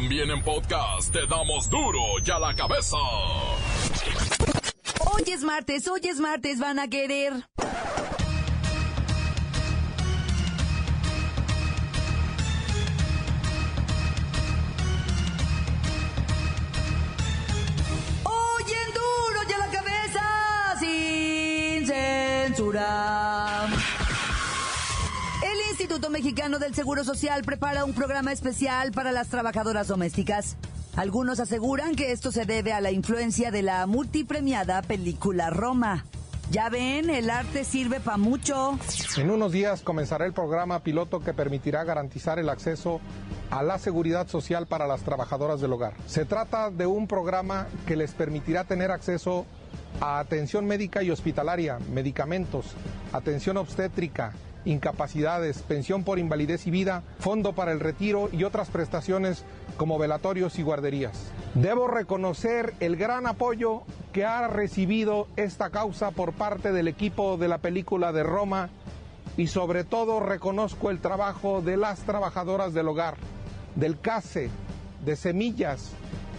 También en podcast te damos duro y a la cabeza. Hoy es martes, hoy es martes, van a querer. Hoy en duro y a la cabeza, sin censura. Instituto Mexicano del Seguro Social prepara un programa especial para las trabajadoras domésticas. Algunos aseguran que esto se debe a la influencia de la multipremiada película Roma. Ya ven, el arte sirve para mucho. En unos días comenzará el programa piloto que permitirá garantizar el acceso a la seguridad social para las trabajadoras del hogar. Se trata de un programa que les permitirá tener acceso a atención médica y hospitalaria, medicamentos, atención obstétrica, incapacidades, pensión por invalidez y vida, fondo para el retiro y otras prestaciones como velatorios y guarderías. Debo reconocer el gran apoyo que ha recibido esta causa por parte del equipo de la película de Roma y sobre todo reconozco el trabajo de las trabajadoras del hogar, del CASE, de Semillas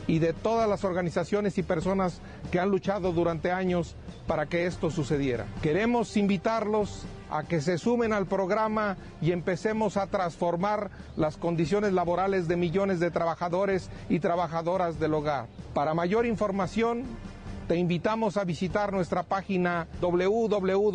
y de todas las organizaciones y personas que han luchado durante años para que esto sucediera. Queremos invitarlos a que se sumen al programa y empecemos a transformar las condiciones laborales de millones de trabajadores y trabajadoras del hogar. Para mayor información, te invitamos a visitar nuestra página www.ins.gov.mx.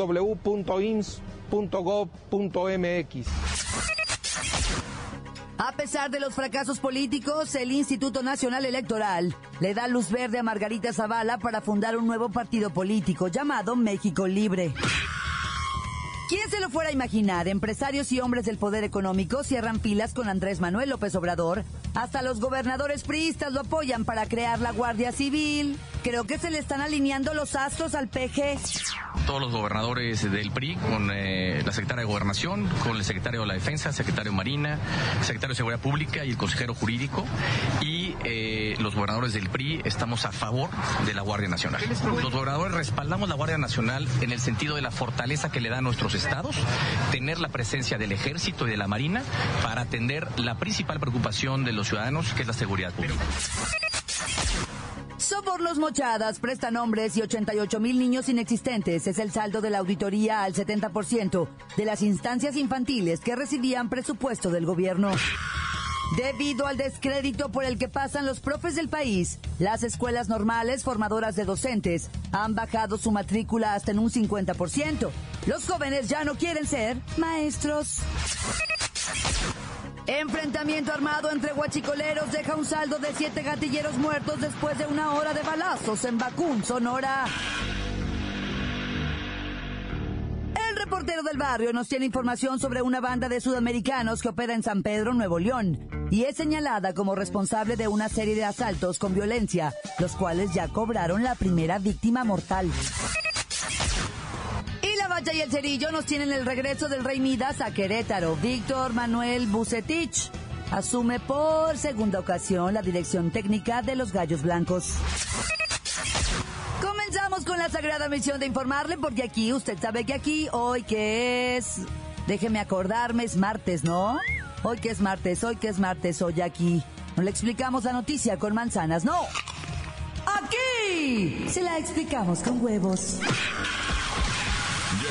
A pesar de los fracasos políticos, el Instituto Nacional Electoral le da luz verde a Margarita Zavala para fundar un nuevo partido político llamado México Libre. ¿Quién se lo fuera a imaginar? Empresarios y hombres del poder económico cierran filas con Andrés Manuel López Obrador. Hasta los gobernadores priistas lo apoyan para crear la Guardia Civil. Creo que se le están alineando los astros al PG. Todos los gobernadores del PRI, con eh, la secretaria de Gobernación, con el secretario de la Defensa, secretario de Marina, el secretario de Seguridad Pública y el consejero jurídico. Y eh, los gobernadores del PRI estamos a favor de la Guardia Nacional. Los gobernadores respaldamos la Guardia Nacional en el sentido de la fortaleza que le da a nuestros estados, tener la presencia del ejército y de la marina para atender la principal preocupación de los ciudadanos, que es la seguridad pública. Sobornos mochadas, prestanombres y 88 mil niños inexistentes es el saldo de la auditoría al 70% de las instancias infantiles que recibían presupuesto del gobierno. Debido al descrédito por el que pasan los profes del país, las escuelas normales formadoras de docentes han bajado su matrícula hasta en un 50%. Los jóvenes ya no quieren ser maestros. Enfrentamiento armado entre guachicoleros deja un saldo de siete gatilleros muertos después de una hora de balazos en Bacún, Sonora. El reportero del barrio nos tiene información sobre una banda de sudamericanos que opera en San Pedro, Nuevo León, y es señalada como responsable de una serie de asaltos con violencia, los cuales ya cobraron la primera víctima mortal. Y el Cerillo nos tienen el regreso del Rey Midas a Querétaro. Víctor Manuel Bucetich asume por segunda ocasión la dirección técnica de los Gallos Blancos. Comenzamos con la sagrada misión de informarle, porque aquí, usted sabe que aquí, hoy que es, déjeme acordarme, es martes, ¿no? Hoy que es martes, hoy que es martes, hoy aquí. No le explicamos la noticia con manzanas, no. Aquí se la explicamos con huevos.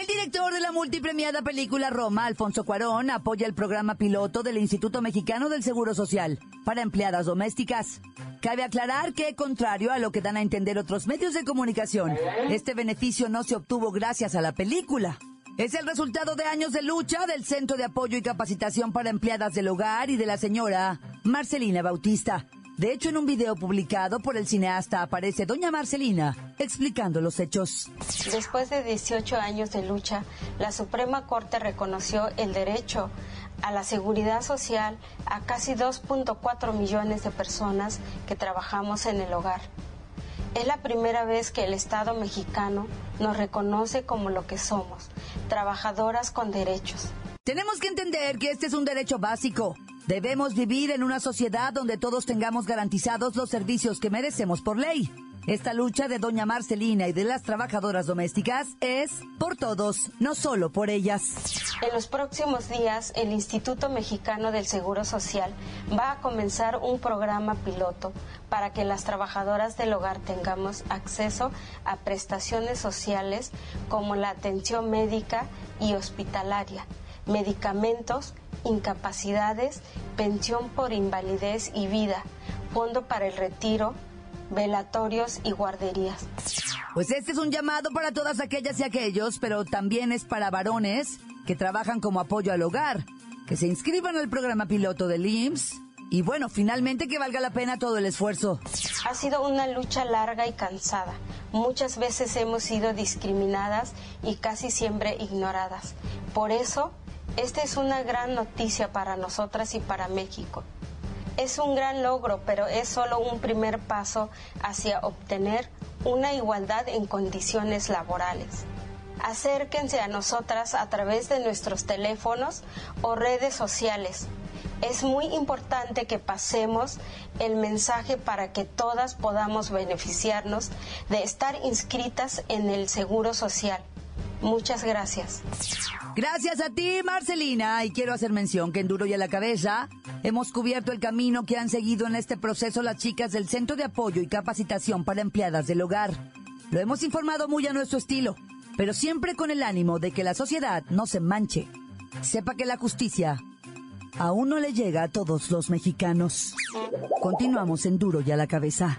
El director de la multipremiada película Roma, Alfonso Cuarón, apoya el programa piloto del Instituto Mexicano del Seguro Social para empleadas domésticas. Cabe aclarar que, contrario a lo que dan a entender otros medios de comunicación, este beneficio no se obtuvo gracias a la película. Es el resultado de años de lucha del Centro de Apoyo y Capacitación para Empleadas del Hogar y de la señora Marcelina Bautista. De hecho, en un video publicado por el cineasta aparece doña Marcelina explicando los hechos. Después de 18 años de lucha, la Suprema Corte reconoció el derecho a la seguridad social a casi 2.4 millones de personas que trabajamos en el hogar. Es la primera vez que el Estado mexicano nos reconoce como lo que somos, trabajadoras con derechos. Tenemos que entender que este es un derecho básico. Debemos vivir en una sociedad donde todos tengamos garantizados los servicios que merecemos por ley. Esta lucha de doña Marcelina y de las trabajadoras domésticas es por todos, no solo por ellas. En los próximos días, el Instituto Mexicano del Seguro Social va a comenzar un programa piloto para que las trabajadoras del hogar tengamos acceso a prestaciones sociales como la atención médica y hospitalaria, medicamentos, incapacidades, pensión por invalidez y vida, fondo para el retiro, velatorios y guarderías. Pues este es un llamado para todas aquellas y aquellos, pero también es para varones que trabajan como apoyo al hogar, que se inscriban al programa piloto del IMSS y bueno, finalmente que valga la pena todo el esfuerzo. Ha sido una lucha larga y cansada. Muchas veces hemos sido discriminadas y casi siempre ignoradas. Por eso, esta es una gran noticia para nosotras y para México. Es un gran logro, pero es solo un primer paso hacia obtener una igualdad en condiciones laborales. Acérquense a nosotras a través de nuestros teléfonos o redes sociales. Es muy importante que pasemos el mensaje para que todas podamos beneficiarnos de estar inscritas en el Seguro Social. Muchas gracias. Gracias a ti, Marcelina. Y quiero hacer mención que en Duro y a la Cabeza hemos cubierto el camino que han seguido en este proceso las chicas del Centro de Apoyo y Capacitación para Empleadas del Hogar. Lo hemos informado muy a nuestro estilo, pero siempre con el ánimo de que la sociedad no se manche. Sepa que la justicia aún no le llega a todos los mexicanos. Continuamos en Duro y a la Cabeza.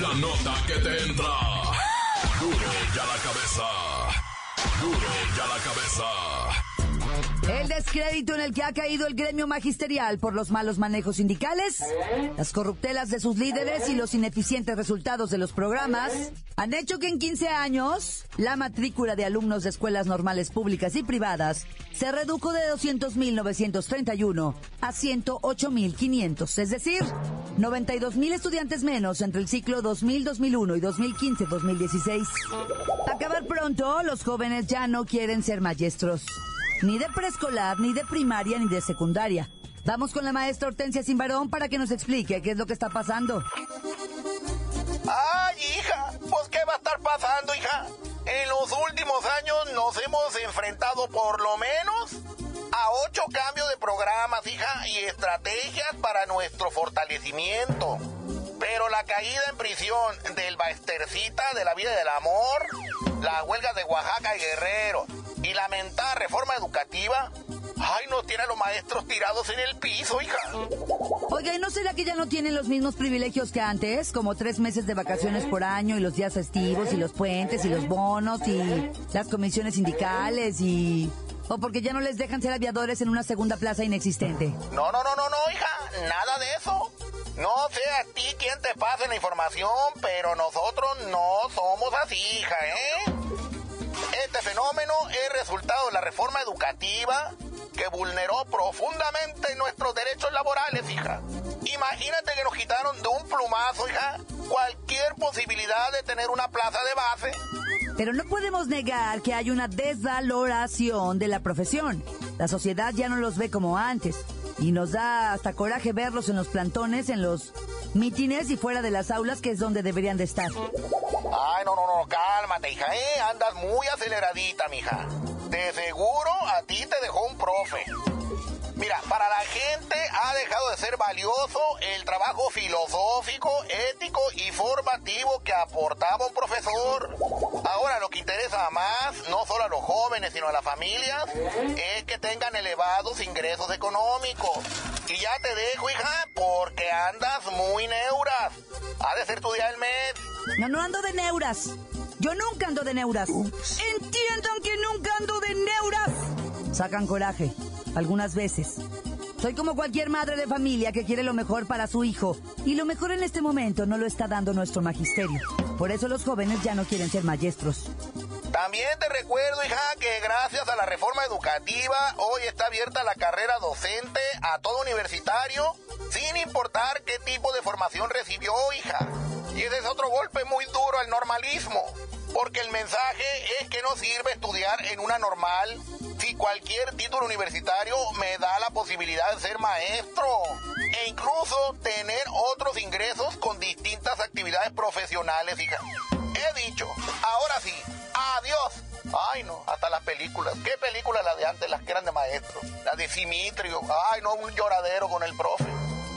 La nota que te entra. Duro y a la cabeza. Duro ya la cabeza. Descrédito en el que ha caído el gremio magisterial por los malos manejos sindicales, las corruptelas de sus líderes y los ineficientes resultados de los programas han hecho que en 15 años la matrícula de alumnos de escuelas normales públicas y privadas se redujo de 200.931 a 108.500, es decir, 92.000 estudiantes menos entre el ciclo 2000-2001 y 2015-2016. Acabar pronto, los jóvenes ya no quieren ser maestros, ni de preescolar, ni de primaria, ni de secundaria. Vamos con la maestra Hortensia Simbarón para que nos explique qué es lo que está pasando. ¡Ay, hija! Pues, ¿qué va a estar pasando, hija? En los últimos años nos hemos enfrentado por lo menos a ocho cambios de programas, hija, y estrategias para nuestro fortalecimiento. Pero la caída en prisión del Baestercita de la vida del amor, las huelgas de Oaxaca y Guerrero y la mentada reforma educativa, ay, nos tiene a los maestros tirados en el piso, hija. Oiga, ¿y no será que ya no tienen los mismos privilegios que antes? Como tres meses de vacaciones por año y los días festivos y los puentes y los bonos y las comisiones sindicales y... ¿O porque ya no les dejan ser aviadores en una segunda plaza inexistente? No, no, no, no, no, hija, nada de eso. No sé a ti quién te pase la información, pero nosotros no somos así, hija, ¿eh? Este fenómeno es resultado de la reforma educativa que vulneró profundamente nuestros derechos laborales, hija. Imagínate que nos quitaron de un plumazo, hija, cualquier posibilidad de tener una plaza de base. Pero no podemos negar que hay una desvaloración de la profesión. La sociedad ya no los ve como antes. Y nos da hasta coraje verlos en los plantones, en los mítines y fuera de las aulas, que es donde deberían de estar. Ay, no, no, no, cálmate, hija, ¿eh? Andas muy aceleradita, mija. De seguro a ti te dejó un profe. Mira, para la gente ha dejado de ser valioso el trabajo filosófico, ético y formativo que aportaba un profesor. Ahora lo que interesa más, no solo a los jóvenes, sino a las familias, es que tengan elevados ingresos económicos. Y ya te dejo, hija, porque andas muy neuras. Ha de ser tu día del mes. No, no ando de neuras. Yo nunca ando de neuras. Entiendan que nunca ando de neuras. Sacan coraje, algunas veces. Soy como cualquier madre de familia que quiere lo mejor para su hijo. Y lo mejor en este momento no lo está dando nuestro magisterio. Por eso los jóvenes ya no quieren ser maestros. También te recuerdo, hija, que gracias a la reforma educativa, hoy está abierta la carrera docente a todo universitario, sin importar qué tipo de formación recibió, hija. Y ese es otro golpe muy duro al normalismo, porque el mensaje es que no sirve estudiar en una normal si cualquier título universitario me da la posibilidad de ser maestro e incluso tener otros ingresos con distintas actividades profesionales, hija. He dicho, ahora sí, adiós. Ay, no, hasta las películas. ¿Qué películas las de antes, las que eran de maestro? Las de Simitrio. Ay, no, un lloradero con el profe.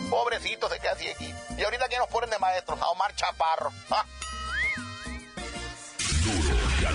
Pobrecito se queda así aquí. Y ahorita que nos ponen de maestros, a Omar Chaparro. Ah.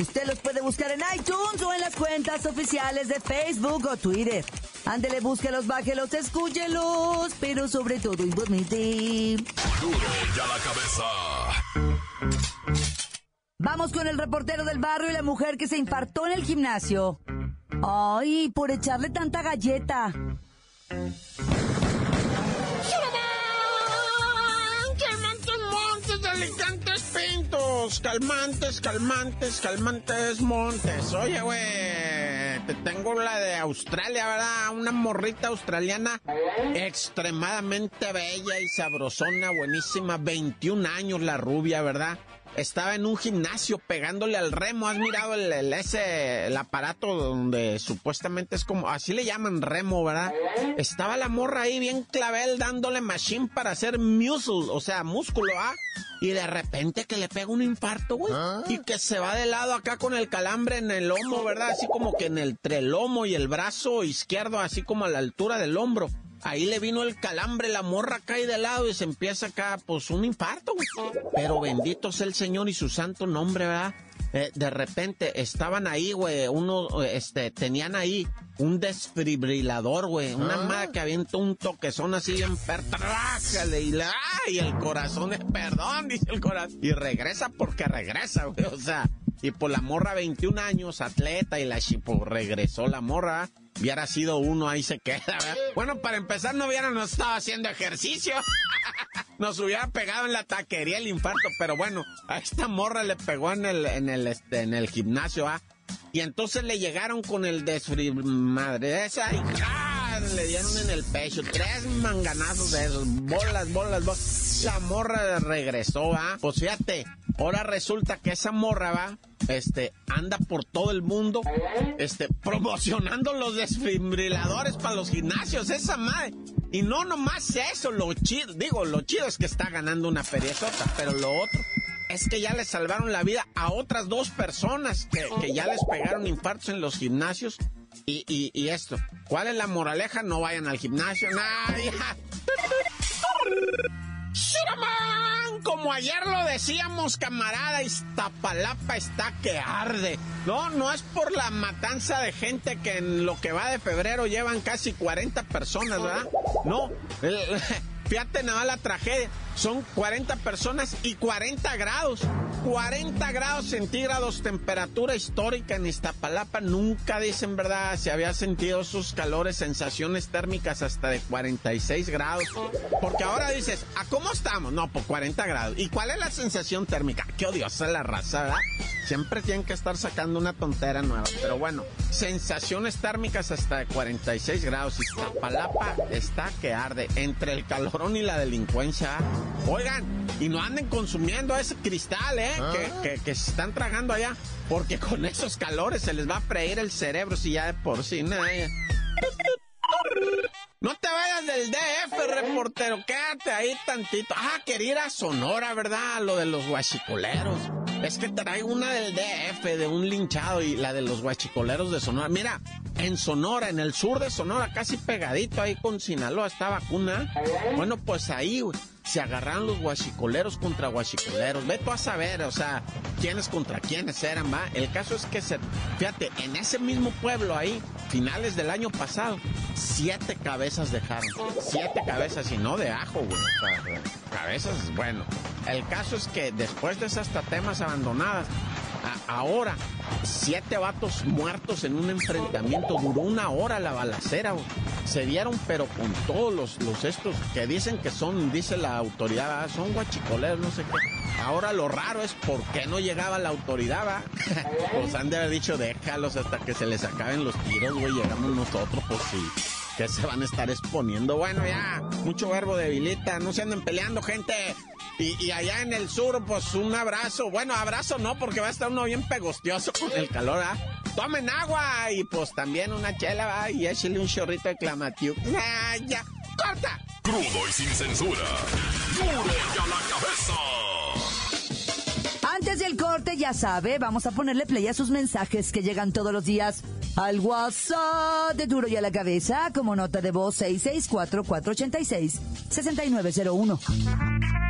Usted los puede buscar en iTunes o en las cuentas oficiales de Facebook o Twitter. Ándele, búsquelos, bájelos, escúchelos, pero sobre todo igualmente. Duro y a la cabeza. Vamos con el reportero del barrio y la mujer que se infartó en el gimnasio. Ay, por echarle tanta galleta. Calmantes montes, delicantes Calmantes, calmantes, calmantes montes. Oye, güey, te tengo la de Australia, ¿verdad? Una morrita australiana extremadamente bella y sabrosona, buenísima. 21 años la rubia, ¿verdad? Estaba en un gimnasio pegándole al remo. ¿Has mirado el, el- ese el aparato donde supuestamente es como así le llaman remo, ¿verdad? Estaba la morra ahí bien clavel dándole machine para hacer muscle, o sea, músculo, ¿ah? Y de repente que le pega un infarto, güey. Y que se va de lado acá con el calambre en el lomo, ¿verdad? Así como que en el, entre el lomo y el brazo izquierdo, así como a la altura del hombro. Ahí le vino el calambre, la morra cae de lado y se empieza acá, pues, un infarto, güey. Pero bendito sea el Señor y su santo nombre, ¿verdad? Eh, de repente estaban ahí, güey, uno, eh, este, tenían ahí un desfibrilador, güey, una madre que avienta un toquezón así en pertrájale y la, y el corazón es perdón, dice el corazón. Y regresa porque regresa, güey, o sea, y por la morra 21 años, atleta, y la chipo regresó la morra. Hubiera sido uno, ahí se queda. Bueno, para empezar, no hubiéramos estado haciendo ejercicio. Nos hubiera pegado en la taquería el infarto, pero bueno, a esta morra le pegó en el, en el, este, en el gimnasio, ¿ah? Y entonces le llegaron con el desfri... Esa y ¡ah! Le dieron en el pecho. Tres manganazos de esos. Bolas, bolas, bolas. La morra regresó, ¿ah? Pues fíjate, ahora resulta que esa morra, ¿va? Este, anda por todo el mundo, este, promocionando los desfibriladores para los gimnasios, esa madre. Y no nomás eso, lo chido, digo, lo chido es que está ganando una feriezota, pero lo otro es que ya le salvaron la vida a otras dos personas que, que ya les pegaron infartos en los gimnasios. Y, y, esto, ¿cuál es la moraleja? No vayan al gimnasio, nadie. Como ayer lo decíamos, camarada, Iztapalapa está que arde. No, no es por la matanza de gente que en lo que va de febrero llevan casi 40 personas, ¿verdad? No, el- fíjate nada la tragedia. Son 40 personas y 40 grados. 40 grados centígrados, temperatura histórica en Iztapalapa. Nunca dicen, ¿verdad? Se había sentido sus calores, sensaciones térmicas hasta de 46 grados. Porque ahora dices, ¿a cómo estamos? No, por 40 grados. ¿Y cuál es la sensación térmica? Qué odiosa la raza, ¿verdad? Siempre tienen que estar sacando una tontera nueva. Pero bueno, sensaciones térmicas hasta de 46 grados. Iztapalapa está que arde. Entre el calorón y la delincuencia. Oigan, y no anden consumiendo ese cristal, ¿eh? Que, que- que se están tragando allá. Porque con esos calores se les va a freír el cerebro si ya de por sí. nada. No te vayas del DF, reportero. Quédate ahí tantito. Ah, quería ir a Sonora, ¿verdad? Lo de los guachicoleros. Es que traigo una del DF, de un linchado, y la de los guachicoleros de Sonora. Mira, en Sonora, en el sur de Sonora, casi pegadito ahí con Sinaloa, está vacuna. Bueno, pues ahí, güey. Se agarraron los guachicoleros contra guachicoleros. Ve tú a saber, o sea, quiénes contra quiénes eran, va. El caso es que se, fíjate, en ese mismo pueblo ahí, finales del año pasado, siete cabezas dejaron. Siete cabezas y no de ajo, güey. Cabezas, bueno. El caso es que después de esas tatemas abandonadas, ahora, siete vatos muertos en un enfrentamiento. Duró una hora la balacera. Se dieron, pero con todos los, los estos que dicen que son, dice la autoridad, ah, son guachicoleros, no sé qué. Ahora lo raro es por qué no llegaba la autoridad, ¿va? pues han de haber dicho, déjalos hasta que se les acaben los tiros, güey. Llegamos nosotros, pues sí que se van a estar exponiendo. Bueno, ya, mucho verbo debilita, no se anden peleando, gente. Y, allá en el sur, pues un abrazo. Bueno, abrazo no, porque va a estar uno bien pegostioso con el calor, ¿ah? Tomen agua y pues también una chela, ¿va? Y échale un chorrito de clamatiu. ¡Ah, ya! ¡Corta! Crudo y sin censura. ¡Duro y a la cabeza! Antes del corte, ya sabe, vamos a ponerle play a sus mensajes que llegan todos los días al WhatsApp de Duro y a la Cabeza como nota de voz 664-486-6901.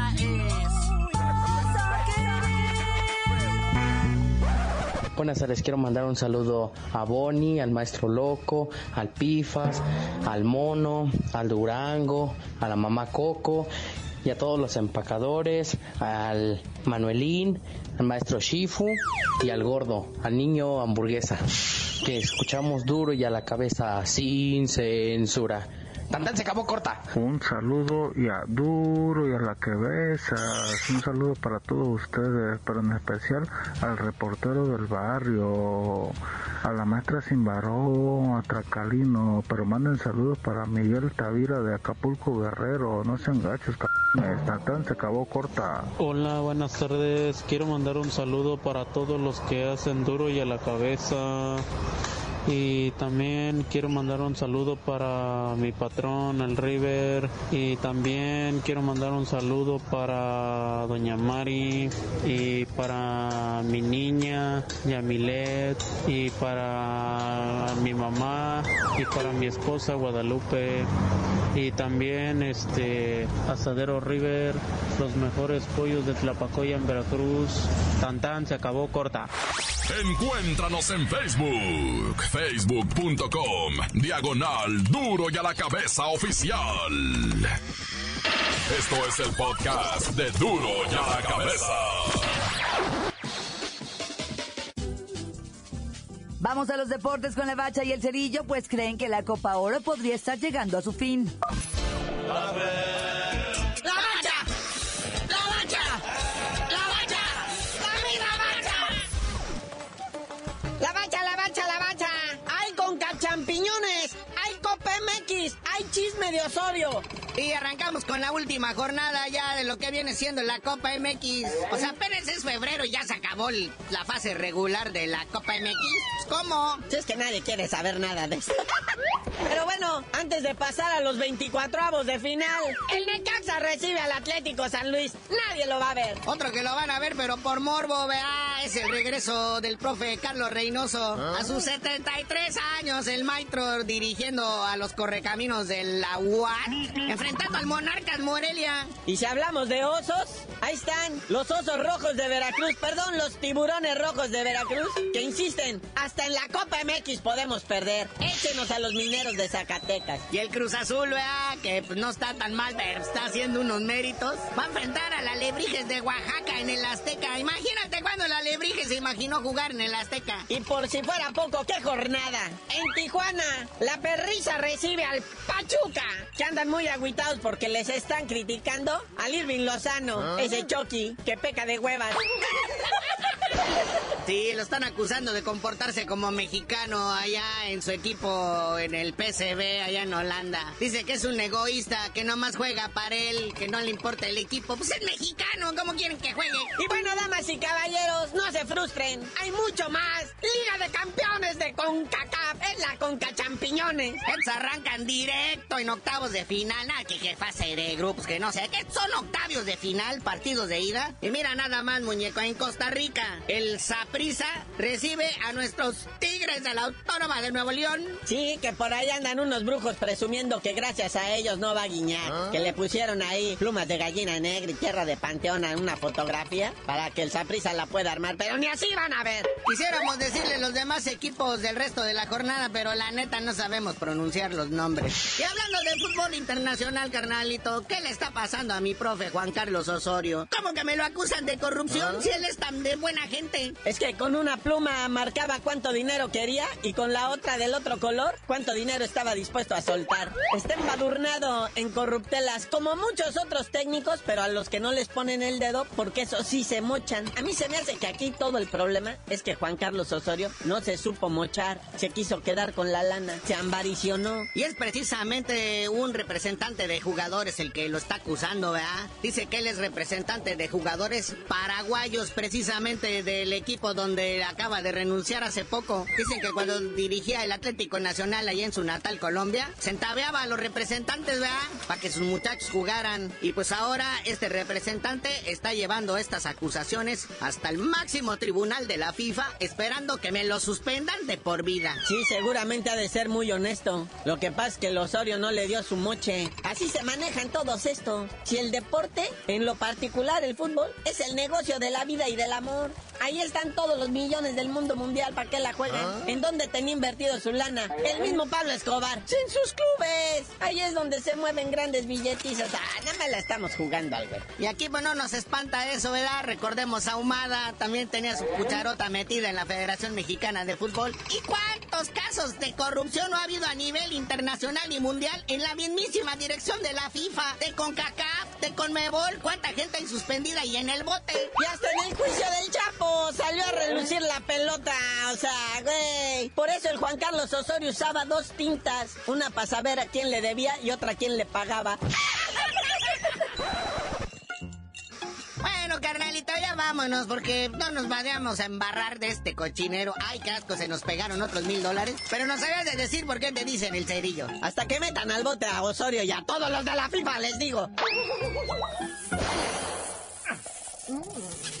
Buenas tardes, quiero mandar un saludo a Bonnie, al Maestro Loco, al Pifas, al Mono, al Durango, a la Mamá Coco y a todos los empacadores, al Manuelín, al Maestro Shifu y al Gordo, al niño hamburguesa, que escuchamos duro y a la cabeza sin censura. Tantan se acabó corta. Un saludo y a duro y a la cabeza. Un saludo para todos ustedes, pero en especial al reportero del barrio, a la maestra Simbaró, a Tracalino, pero manden saludos para Miguel Tavira de Acapulco Guerrero. No sean gachos, Tantan se acabó corta. Hola, buenas tardes. Quiero mandar un saludo para todos los que hacen duro y a la cabeza. Y también quiero mandar un saludo para mi patrón, el River. Y también quiero mandar un saludo para Doña Mari. Y para mi niña, Yamilet. Y para mi mamá. Y para mi esposa, Guadalupe. Y también este Asadero River. Los mejores pollos de Tlapacoya en Veracruz. Tan se acabó corta. Encuéntranos en Facebook, facebook.com, diagonal duro y a la cabeza oficial. Esto es el podcast de duro y a la cabeza. Vamos a los deportes con la bacha y el cerillo, pues creen que la Copa Oro podría estar llegando a su fin. Chisme de Osorio. Y arrancamos con la última jornada ya de lo que viene siendo la Copa MX. O sea, apenas es febrero y ya se acabó la fase regular de la Copa MX. ¿Cómo? Si es que nadie quiere saber nada de eso. Pero bueno, antes de pasar a los 24 avos de final, el Necaxa recibe al Atlético San Luis. Nadie lo va a ver. Otro que lo van a ver, pero por morbo, vea, es el regreso del profe Carlos Reynoso. ¿Ah? A sus 73 años, el maestro dirigiendo a los correcaminos de la UAT, enfrentando al Monarcas Morelia. Y si hablamos de osos, ahí están los osos rojos de Veracruz, perdón, los tiburones rojos de Veracruz, que insisten, hasta en la Copa MX podemos perder. Échenos a los mineros de Zacatecas. Y el Cruz Azul, vea, que pues, no está tan mal, pero está haciendo unos méritos. Va a enfrentar a la Lebrijes de Oaxaca en el Azteca. Imagínate cuando la Lebrijes se imaginó jugar en el Azteca. Y por si fuera poco, qué jornada. En Tijuana, la perrisa recibe al Pachuca, que andan muy agüitados porque les están criticando al Irving Lozano, ah. ese Chucky que peca de huevas. Sí, lo están acusando de comportarse como mexicano allá en su equipo en el PCB allá en Holanda. Dice que es un egoísta, que nomás juega para él, que no le importa el equipo. Pues es mexicano, ¿cómo quieren que juegue? Y bueno, damas y caballeros, no se frustren. Hay mucho más. Liga de Campeones de CONCACAF. Es la Conca Champiñones. Estos arrancan directo en octavos de final. Nada, que, que fase de grupos, que no sé. ¿Qué son octavios de final? Partidos de ida. Y mira nada más, muñeco, en Costa Rica. El Saprisa recibe a nuestros Tigres de la Autónoma de Nuevo León. Sí, que por ahí andan unos brujos presumiendo que gracias a ellos no va a guiñar. ¿Ah? Que le pusieron ahí plumas de gallina negra y tierra de panteón en una fotografía para que el Saprisa la pueda armar. Pero ni así van a ver. Quisiéramos decirle los demás equipos del resto de la jornada, pero la neta no sabemos pronunciar los nombres. Y hablando de fútbol internacional, carnalito, ¿qué le está pasando a mi profe Juan Carlos Osorio? ¿Cómo que me lo acusan de corrupción si él es tan de buena gente? Es que con una pluma marcaba cuánto dinero quería y con la otra del otro color cuánto dinero estaba dispuesto a soltar. Está embadurnado en corruptelas como muchos otros técnicos, pero a los que no les ponen el dedo porque eso sí se mochan. A mí se me hace que aquí todo el problema es que Juan Carlos Osorio no se supo mochar, se quiso quedar con la lana, se ambaricionó. Y es precisamente un representante de jugadores el que lo está acusando, ¿verdad? Dice que él es representante de jugadores paraguayos, precisamente del equipo donde acaba de renunciar hace poco. Dicen que cuando dirigía el Atlético Nacional allá en su natal Colombia, se entabeaba a los representantes, ¿verdad? Para que sus muchachos jugaran. Y pues ahora este representante está llevando estas acusaciones hasta el máximo tribunal de la FIFA, esperando que me lo suspendan de por vida. Sí, seguramente ha de ser muy honesto. Lo que pasa es que el Osorio no le dio su moche. Así se manejan todos estos. Si el deporte, en lo particular el fútbol, es el negocio de la vida y del amor. Ahí están todos los millones del mundo mundial para que la jueguen. ¿En dónde tenía invertido su lana? El mismo Pablo Escobar. En sus clubes. Ahí es donde se mueven grandes billetizas. Ah, nada la estamos jugando, Albert. Y aquí, pues no nos espanta eso, ¿verdad? Recordemos a Humada, también tenía su cucharota metida en la Federación Mexicana de Fútbol. ¿Y cuántos casos de corrupción no ha habido a nivel internacional y mundial en la mismísima dirección de la FIFA, de CONCACAF, de CONMEBOL? ¿Cuánta gente hay suspendida y en el bote? Y hasta en el juicio del Chapo salió a relucir la pelota. O sea, güey. Por eso el Juan Carlos Osorio usaba dos tintas. Una para saber a quién le debía y otra a quién le pagaba. Carnalito, ya vámonos, porque no nos vayamos a embarrar de este cochinero. Ay, qué asco, se nos pegaron otros mil dólares. Pero no sabías de decir por qué te dicen el cerillo. Hasta que metan al bote a Osorio y a todos los de la FIFA, les digo.